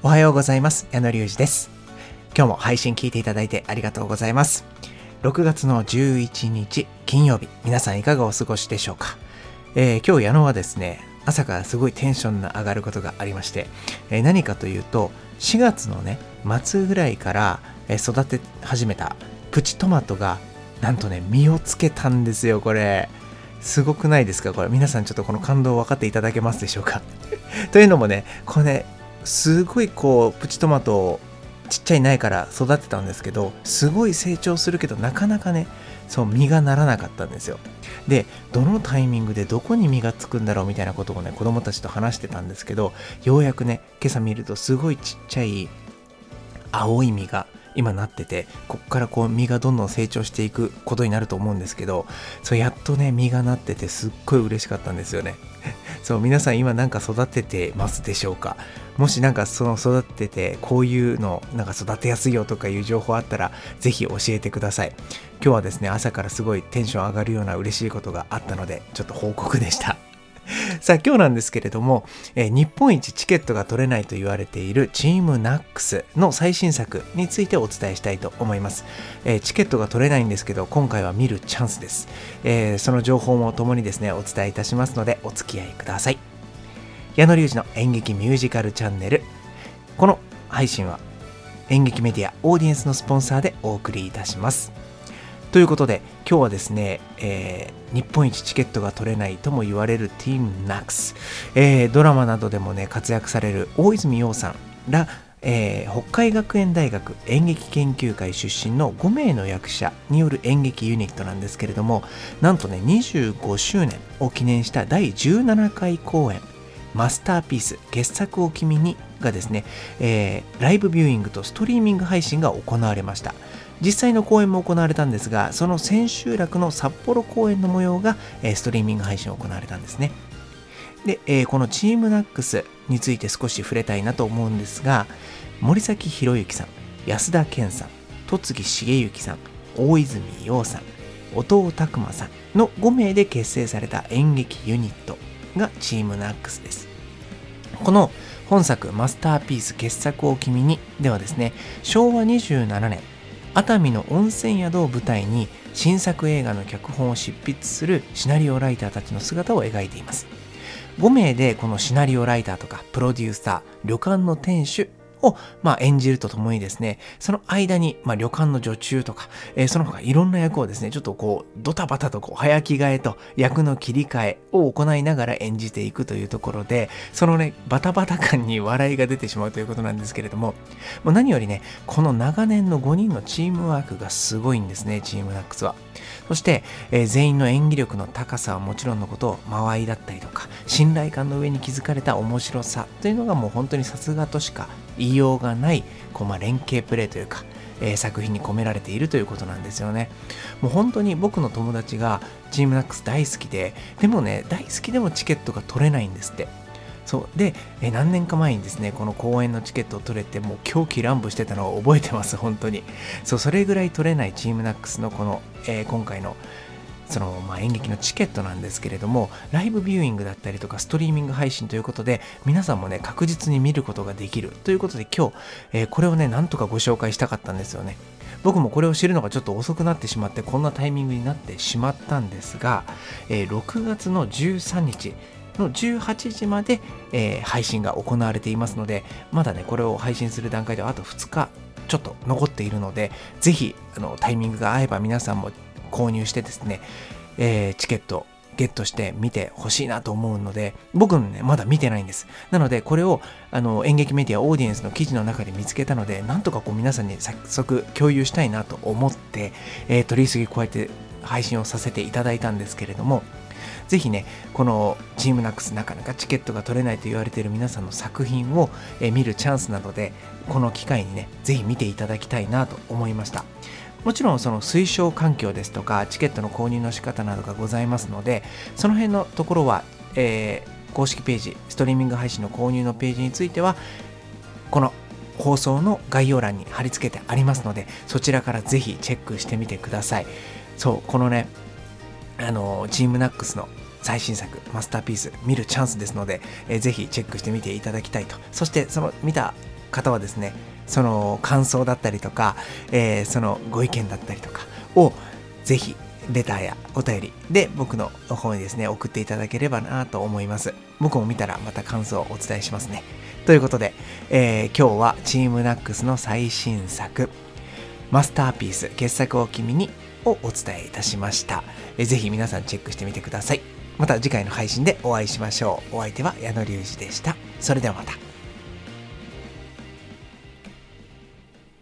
おはようございます。矢野隆二です。今日も配信聞いていただいてありがとうございます。6月の11日金曜日皆さんいかがお過ごしでしょうか、えー、今日矢野はですね朝からすごいテンションの上がることがありまして、えー、何かというと4月のね末ぐらいから育て始めたプチトマトがなんとね実をつけたんですよこれ。すごくないですかこれ。皆さんちょっとこの感動を分かっていただけますでしょうか？というのもねこれねすごいこうプチトマトをちっちゃい苗から育てたんですけどすごい成長するけどなかなかねそう実がならなかったんですよ。でどのタイミングでどこに実がつくんだろうみたいなことをね子供たちと話してたんですけどようやくね今朝見るとすごいちっちゃい青い実が今なっててこっからこう実がどんどん成長していくことになると思うんですけどそうやっとね実がなっててすっごい嬉しかったんですよね。そう皆さん今なんか育ててますでしょうか？もしなんかその育ててこういうのなんか育てやすいよとかいう情報あったらぜひ教えてください。今日はですね朝からすごいテンション上がるような嬉しいことがあったのでちょっと報告でした。さあ今日なんですけれども、えー、日本一チケットが取れないと言われているチームナックスの最新作についてお伝えしたいと思います、えー、チケットが取れないんですけど今回は見るチャンスです、えー、その情報もともにですねお伝えいたしますのでお付き合いください。矢野隆二の演劇ミュージカルチャンネル。この配信は演劇メディアオーディエンスのスポンサーでお送りいたします。ということで今日はですね、えー、日本一チケットが取れないとも言われるティームナックス、えー、ドラマなどでもね活躍される大泉洋さんら、えー、北海学園大学演劇研究会出身の5名の役者による演劇ユニットなんですけれどもなんとね25周年を記念した第17回公演マスターピース傑作を君にがですね、えー、ライブビューイングとストリーミング配信が行われました実際の公演も行われたんですが、その千秋楽の札幌公演の模様が、えストリーミング配信を行われたんですね。で、えー、このチームナックスについて少し触れたいなと思うんですが、森崎博之さん、安田健さん、戸次重幸さん、大泉洋さん、音尾拓磨さんの5名で結成された演劇ユニットがチームナックスです。この本作マスターピース傑作を君にではですね、昭和27年熱海の温泉宿を舞台に新作映画の脚本を執筆するシナリオライターたちの姿を描いています5名でこのシナリオライターとかプロデューサー旅館の店主を、まあ、演じるとともにですね、その間に、まあ、旅館の女中とか、えー、その他いろんな役をですね、ちょっとこう、ドタバタとこう、早着替えと役の切り替えを行いながら演じていくというところで、そのね、バタバタ感に笑いが出てしまうということなんですけれども、もう何よりね、この長年の5人のチームワークがすごいんですね、チームナックスは。そして、えー、全員の演技力の高さはもちろんのこと間合いだったりとか信頼感の上に築かれた面白さというのがもう本当にさすがとしか言いようがないこう、まあ、連携プレーというか、え、作品に込められているということなんですよね。もう本当に僕の友達がチームナックス大好きででもね大好きでもチケットが取れないんですって。そう。で、え何年か前にですねこの公演のチケットを取れてもう狂気乱舞してたのを覚えてます本当に。そうそれぐらい取れないチームナックスのこの、えー、今回のその、まあ、演劇のチケットなんですけれどもライブビューイングだったりとかストリーミング配信ということで皆さんもね確実に見ることができる。ということで今日、えー、これをねなんとかご紹介したかったんですよね。僕もこれを知るのがちょっと遅くなってしまってこんなタイミングになってしまったんですが、えー、6月の13日の18時まで、えー、配信が行われていますので、まだね、これを配信する段階ではあと2日ちょっと残っているので、ぜひあのタイミングが合えば皆さんも購入してですね、えー、チケットゲットして見てほしいなと思うので、僕もね、まだ見てないんです。なので、これをあの演劇メディアオーディエンスの記事の中で見つけたので、なんとかこう皆さんに早速共有したいなと思って、えー、取り急ぎこうやって配信をさせていただいたんですけれども、ぜひね、このチームナックスなかなかチケットが取れないと言われている皆さんの作品を見るチャンスなので、この機会にね、ぜひ見ていただきたいなと思いました。もちろんその推奨環境ですとかチケットの購入の仕方などがございますのでその辺のところは、えー、公式ページストリーミング配信の購入のページについてはこの放送の概要欄に貼り付けてありますのでそちらからぜひチェックしてみてくださいそうこのねあのチームナックスの最新作マスターピース見るチャンスですので、えー、ぜひチェックしてみていただきたいとそしてその見た方はですね、その感想だったりとか、えー、そのご意見だったりとかをぜひレターやお便りで僕の方にですね、送っていただければなと思います。僕も見たらまた感想をお伝えしますね。ということで、えー、今日はチームナックスの最新作、マスターピース傑作を君にをお伝えいたしました。えー、ぜひ皆さんチェックしてみてください。また次回の配信でお会いしましょう。お相手は矢野隆二でした。それではまた。